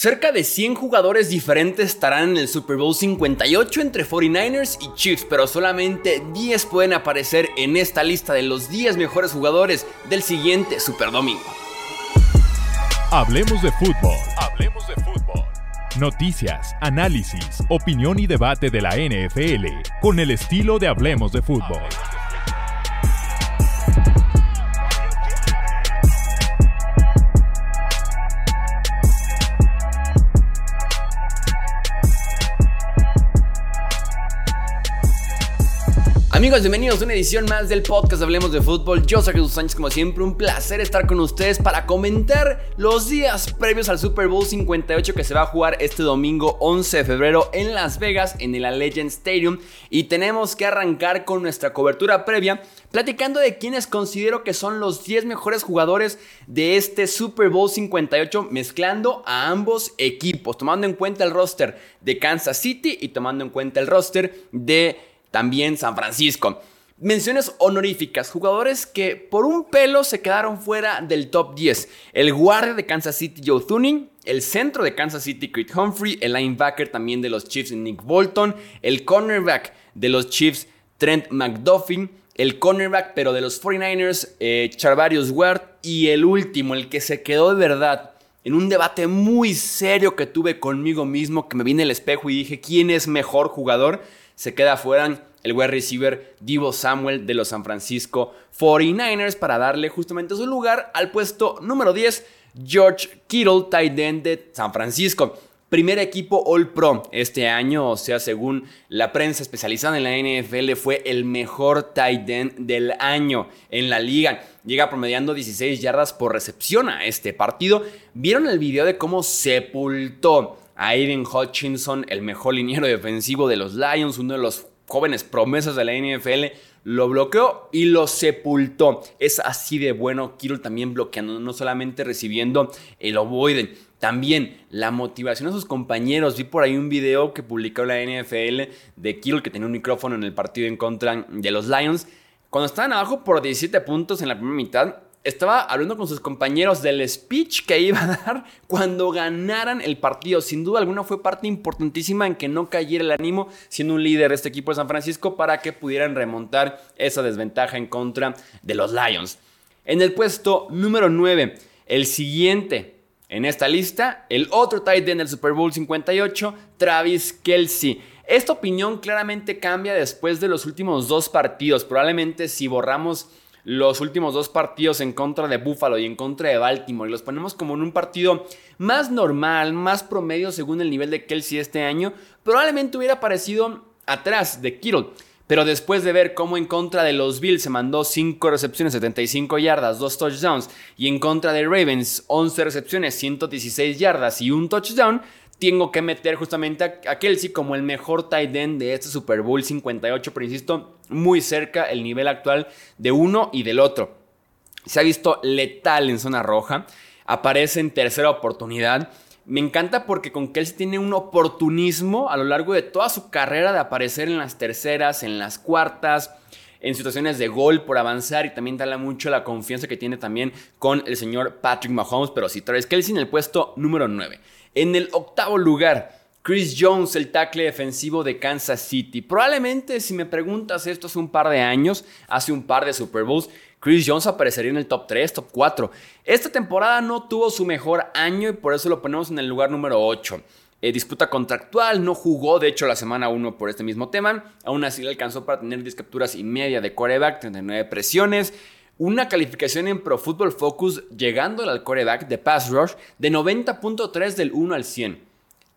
Cerca de 100 jugadores diferentes estarán en el Super Bowl 58 entre 49ers y Chiefs, pero solamente 10 pueden aparecer en esta lista de los 10 mejores jugadores del siguiente Super Domingo. Hablemos de fútbol. Hablemos de fútbol. Noticias, análisis, opinión y debate de la NFL con el estilo de Hablemos de fútbol. Amigos, bienvenidos a una edición más del podcast Hablemos de Fútbol. Yo soy Jesús Sánchez, como siempre, un placer estar con ustedes para comentar los días previos al Super Bowl 58 que se va a jugar este domingo 11 de febrero en Las Vegas, en el Legend Stadium. Y tenemos que arrancar con nuestra cobertura previa, platicando de quienes considero que son los 10 mejores jugadores de este Super Bowl 58, mezclando a ambos equipos, tomando en cuenta el roster de Kansas City y tomando en cuenta el roster de también San Francisco. Menciones honoríficas, jugadores que por un pelo se quedaron fuera del top 10. El guardia de Kansas City, Joe Thuning. El centro de Kansas City, Creed Humphrey. El linebacker también de los Chiefs, Nick Bolton. El cornerback de los Chiefs, Trent McDuffie. El cornerback, pero de los 49ers, eh, Charvarius Ward. Y el último, el que se quedó de verdad en un debate muy serio que tuve conmigo mismo, que me vine el espejo y dije, ¿quién es mejor jugador? Se queda fuera el wide receiver Divo Samuel de los San Francisco 49ers para darle justamente su lugar al puesto número 10, George Kittle, tight end de San Francisco. Primer equipo All Pro este año, o sea, según la prensa especializada en la NFL, fue el mejor tight end del año en la liga. Llega promediando 16 yardas por recepción a este partido. ¿Vieron el video de cómo sepultó a Aiden Hutchinson, el mejor liniero defensivo de los Lions, uno de los jóvenes promesas de la NFL, lo bloqueó y lo sepultó. Es así de bueno Kittle también bloqueando, no solamente recibiendo el ovoide. También la motivación a sus compañeros. Vi por ahí un video que publicó la NFL de Kittle que tenía un micrófono en el partido en contra de los Lions. Cuando estaban abajo por 17 puntos en la primera mitad, estaba hablando con sus compañeros del speech que iba a dar cuando ganaran el partido. Sin duda alguna fue parte importantísima en que no cayera el ánimo siendo un líder de este equipo de San Francisco para que pudieran remontar esa desventaja en contra de los Lions. En el puesto número 9, el siguiente en esta lista, el otro tight end del Super Bowl 58, Travis Kelsey. Esta opinión claramente cambia después de los últimos dos partidos. Probablemente si borramos los últimos dos partidos en contra de Buffalo y en contra de Baltimore y los ponemos como en un partido más normal, más promedio según el nivel de Kelsey este año, probablemente hubiera aparecido atrás de Kittle. Pero después de ver cómo en contra de los Bills se mandó 5 recepciones, 75 yardas, 2 touchdowns, y en contra de Ravens 11 recepciones, 116 yardas y un touchdown, tengo que meter justamente a, Kelsey como el mejor tight end de este Super Bowl 58, pero insisto, muy cerca el nivel actual de uno y del otro. Se ha visto letal en zona roja, aparece en tercera oportunidad. Me encanta porque con Kelsey tiene un oportunismo a lo largo de toda su carrera de aparecer en las terceras, en las cuartas, en situaciones de gol por avanzar y también da mucho la confianza que tiene también con el señor Patrick Mahomes, pero sí, Travis Kelsey en el puesto número 9. En el octavo lugar, Chris Jones, el tackle defensivo de Kansas City. Probablemente, si me preguntas esto hace un par de años, hace un par de Super Bowls, Chris Jones aparecería en el top 3, top 4. Esta temporada no tuvo su mejor año y por eso lo ponemos en el lugar número 8. Eh, disputa contractual, no jugó de hecho la semana 1 por este mismo tema. Aún así le alcanzó para tener 10 capturas y media de quarterback, 39 presiones una calificación en Pro Football Focus llegando al quarterback de pass rush de 90.3 del 1 al 100.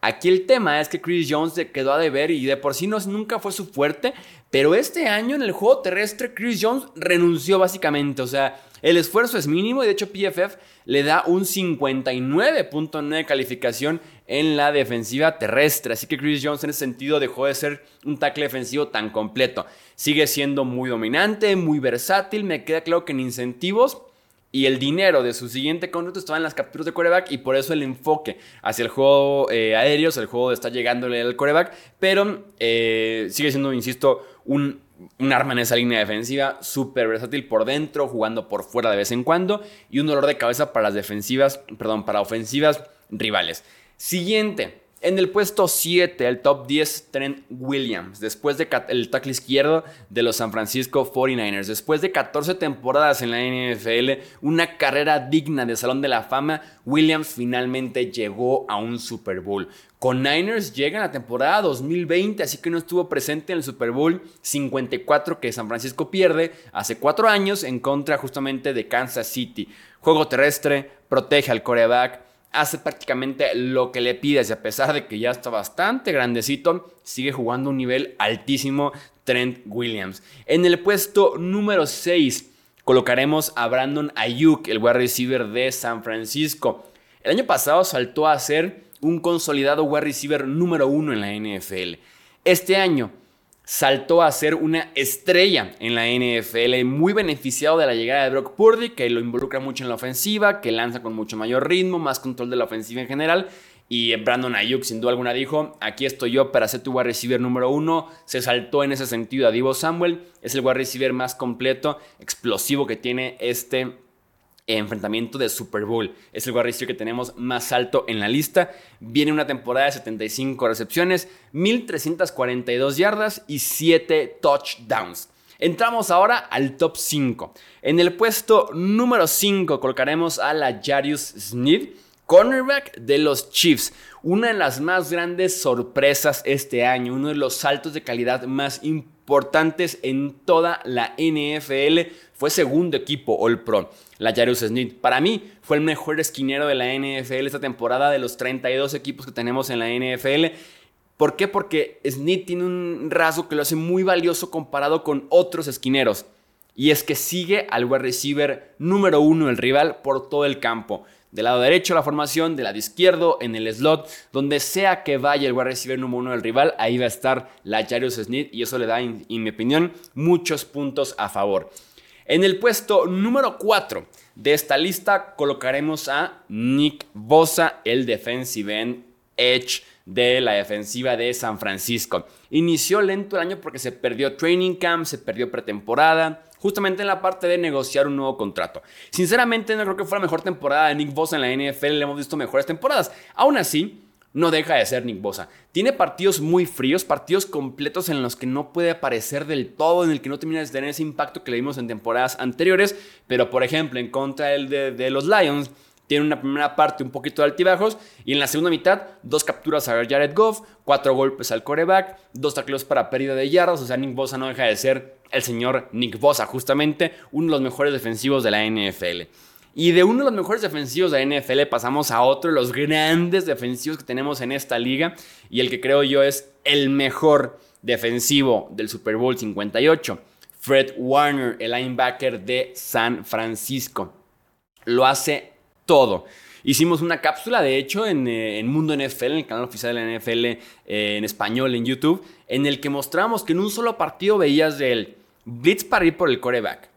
Aquí el tema es que Chris Jones se quedó a deber y de por sí no, nunca fue su fuerte, pero este año en el juego terrestre Chris Jones renunció básicamente, o sea, el esfuerzo es mínimo y de hecho PFF le da un 59.9 calificación en la defensiva terrestre. Así que Chris Jones en ese sentido dejó de ser un tackle defensivo tan completo. Sigue siendo muy dominante, muy versátil. Me queda claro que en incentivos y el dinero de su siguiente contrato estaba en las capturas de coreback y por eso el enfoque hacia el juego eh, aéreo, el juego estar llegándole al coreback, pero eh, sigue siendo, insisto, un un arma en esa línea defensiva, súper versátil por dentro, jugando por fuera de vez en cuando y un dolor de cabeza para las defensivas, perdón, para ofensivas rivales. Siguiente. En el puesto 7, el top 10, Trent Williams, después de el tackle izquierdo de los San Francisco 49ers. Después de 14 temporadas en la NFL, una carrera digna de Salón de la Fama, Williams finalmente llegó a un Super Bowl. Con Niners llega la temporada 2020, así que no estuvo presente en el Super Bowl 54 que San Francisco pierde hace cuatro años en contra justamente de Kansas City. Juego terrestre, protege al coreback hace prácticamente lo que le pides y a pesar de que ya está bastante grandecito, sigue jugando un nivel altísimo Trent Williams. En el puesto número 6 colocaremos a Brandon Ayuk, el wide receiver de San Francisco. El año pasado saltó a ser un consolidado wide receiver número 1 en la NFL. Este año saltó a ser una estrella en la NFL, muy beneficiado de la llegada de Brock Purdy, que lo involucra mucho en la ofensiva, que lanza con mucho mayor ritmo, más control de la ofensiva en general. Y Brandon Ayuk, sin duda alguna, dijo: Aquí estoy yo para ser tu wide receiver número uno. Se saltó en ese sentido a Divo Samuel. Es el wide receiver más completo, explosivo que tiene este enfrentamiento de Super Bowl. Es el wide que tenemos más alto en la lista. Viene una temporada de 75 recepciones, 1342 yardas y 7 touchdowns. Entramos ahora al top 5. En el puesto número 5 colocaremos a la Jarius Sneed, cornerback de los Chiefs. Una de las más grandes sorpresas este año, uno de los saltos de calidad más importantes en toda la NFL. Fue segundo equipo All Pro la Jarius Smith. Para mí fue el mejor esquinero de la NFL esta temporada de los 32 equipos que tenemos en la NFL. ¿Por qué? Porque Smith tiene un rasgo que lo hace muy valioso comparado con otros esquineros. Y es que sigue al wide receiver número uno del rival por todo el campo. Del lado derecho la formación, del lado izquierdo, en el slot, donde sea que vaya el wide receiver número uno del rival, ahí va a estar la Jarius Smith y eso le da, en mi opinión, muchos puntos a favor. En el puesto número 4 de esta lista colocaremos a Nick Bosa, el defensive end edge de la defensiva de San Francisco. Inició lento el año porque se perdió training camp, se perdió pretemporada, justamente en la parte de negociar un nuevo contrato. Sinceramente no creo que fuera la mejor temporada de Nick Bosa en la NFL, le hemos visto mejores temporadas. Aún así, no deja de ser Nick Bosa. Tiene partidos muy fríos, partidos completos en los que no puede aparecer del todo, en el que no termina de tener ese impacto que le vimos en temporadas anteriores, pero por ejemplo en contra del de, los Lions, tiene una primera parte un poquito de altibajos y en la segunda mitad dos capturas a Jared Goff, cuatro golpes al coreback, dos tacleos para pérdida de yardas, o sea, Nick Bosa no deja de ser el señor Nick Bosa, justamente uno de los mejores defensivos de la NFL. Y de uno de los mejores defensivos de la NFL pasamos a otro de los grandes defensivos que tenemos en esta liga y el que creo yo es el mejor defensivo del Super Bowl 58. Fred Warner, el linebacker de San Francisco. Lo hace todo. Hicimos una cápsula, de hecho, en, eh, Mundo NFL, en el canal oficial de la NFL eh, en español en YouTube, en el que mostramos que en un solo partido veías del blitz para ir por el coreback,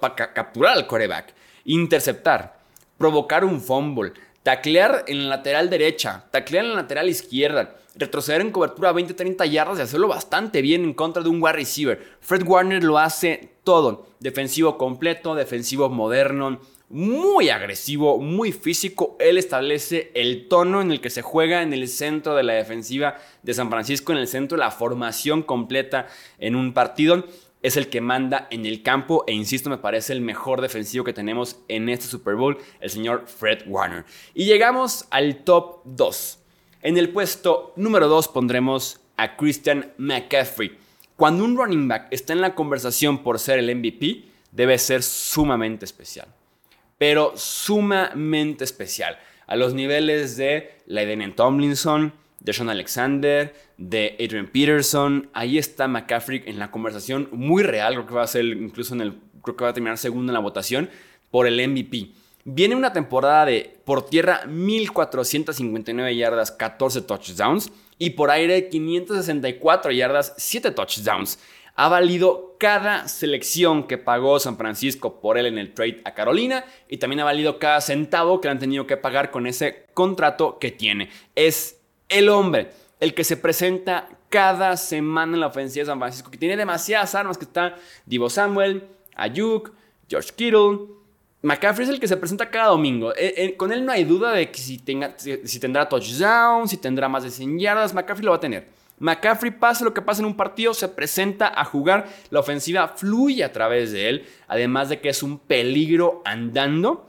para capturar al coreback, interceptar, provocar un fumble, taclear en la lateral derecha, taclear en la lateral izquierda, retroceder en cobertura a 20-30 yardas y hacerlo bastante bien en contra de un wide receiver. Fred Warner lo hace todo. Defensivo completo, defensivo moderno, muy agresivo, muy físico. Él establece el tono en el que se juega en el centro de la defensiva de San Francisco, en el centro de la formación completa en un partido es el que manda en el campo e insisto, me parece el mejor defensivo que tenemos en este Super Bowl, el señor Fred Warner. Y llegamos al top 2. En el puesto número 2 pondremos a Christian McCaffrey. Cuando un running back está en la conversación por ser el MVP, debe ser sumamente especial. Pero sumamente especial. A los niveles de Laiden Tomlinson, de Sean Alexander, de Adrian Peterson. Ahí está McCaffrey en la conversación muy real. Creo que va a ser incluso en el. Creo que va a terminar segundo en la votación por el MVP. Viene una temporada de por tierra 1459 yardas, 14 touchdowns y por aire 564 yardas, 7 touchdowns. Ha valido cada selección que pagó San Francisco por él en el trade a Carolina y también ha valido cada centavo que han tenido que pagar con ese contrato que tiene. Es el hombre, el que se presenta cada semana en la ofensiva de San Francisco, que tiene demasiadas armas, que está Divo Samuel, Ayuk, George Kittle, McCaffrey es el que se presenta cada domingo. Eh, eh, con él no hay duda de que si, tendrá touchdown, si tendrá más de 100 yardas, McCaffrey lo va a tener. McCaffrey, pase lo que pase en un partido, se presenta a jugar. La ofensiva fluye a través de él. Además de que es un peligro andando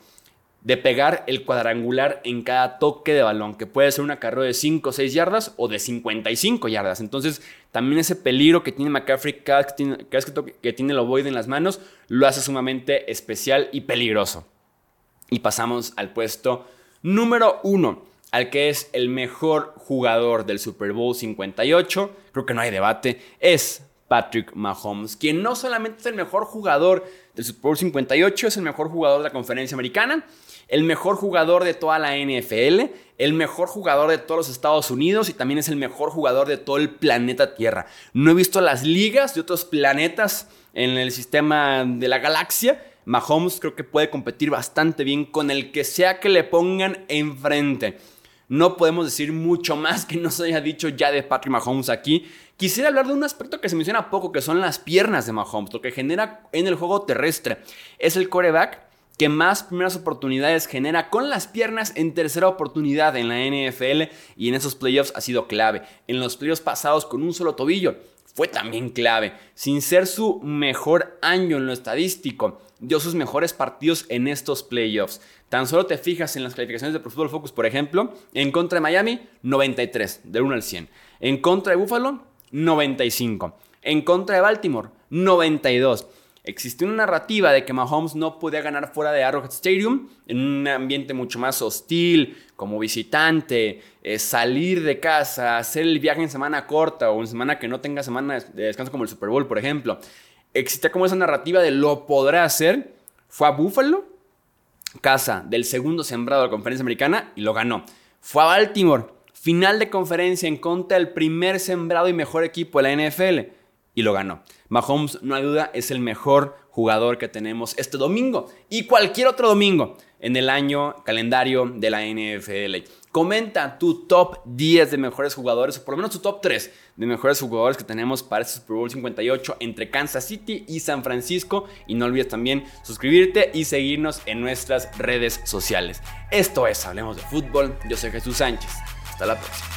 de pegar el cuadrangular en cada toque de balón, que puede ser una carrera de 5 o 6 yardas o de 55 yardas. Entonces, también ese peligro que tiene McCaffrey cada vez que tiene, que, tiene el ovoide en las manos, lo hace sumamente especial y peligroso. Y pasamos al puesto número 1, al que es el mejor jugador del Super Bowl 58. Creo que no hay debate. Es Patrick Mahomes, quien no solamente es el mejor jugador del Super Bowl 58, es el mejor jugador de la conferencia americana, el mejor jugador de toda la NFL, el mejor jugador de todos los Estados Unidos y también es el mejor jugador de todo el planeta Tierra. No he visto las ligas de otros planetas en el sistema de la galaxia. Mahomes creo que puede competir bastante bien con el que sea que le pongan enfrente. No podemos decir mucho más que no se haya dicho ya de Patrick Mahomes aquí. Quisiera hablar de un aspecto que se menciona poco, que son las piernas de Mahomes, lo que genera en el juego terrestre. Es el coreback que más primeras oportunidades genera con las piernas en tercera oportunidad en la NFL y en esos playoffs ha sido clave. En los playoffs pasados con un solo tobillo fue también clave. Sin ser su mejor año en lo estadístico, dio sus mejores partidos en estos playoffs. Tan solo te fijas en las calificaciones de Pro Football Focus, por ejemplo, en contra de Miami, 93, del 1 al 100. En contra de Buffalo, 95. En contra de Baltimore, 92. Existió una narrativa de que Mahomes no podía ganar fuera de Arrowhead Stadium en un ambiente mucho más hostil, como visitante, eh, salir de casa, hacer el viaje en semana corta o en semana que no tenga semana de descanso como el Super Bowl, por ejemplo. Existía como esa narrativa de lo podrá hacer. Fue a Buffalo, casa del segundo sembrado de la conferencia americana y lo ganó. Fue a Baltimore, final de conferencia en contra del primer sembrado y mejor equipo de la NFL y lo ganó. Mahomes, no hay duda, es el mejor jugador que tenemos este domingo y cualquier otro domingo en el año calendario de la NFL. Comenta tu top 10 de mejores jugadores, o por lo menos tu top 3 de mejores jugadores que tenemos para este Super Bowl 58 entre Kansas City y San Francisco. Y no olvides también suscribirte y seguirnos en nuestras redes sociales. Esto es Hablemos de Fútbol. Yo soy Jesús Sánchez. Hasta la próxima.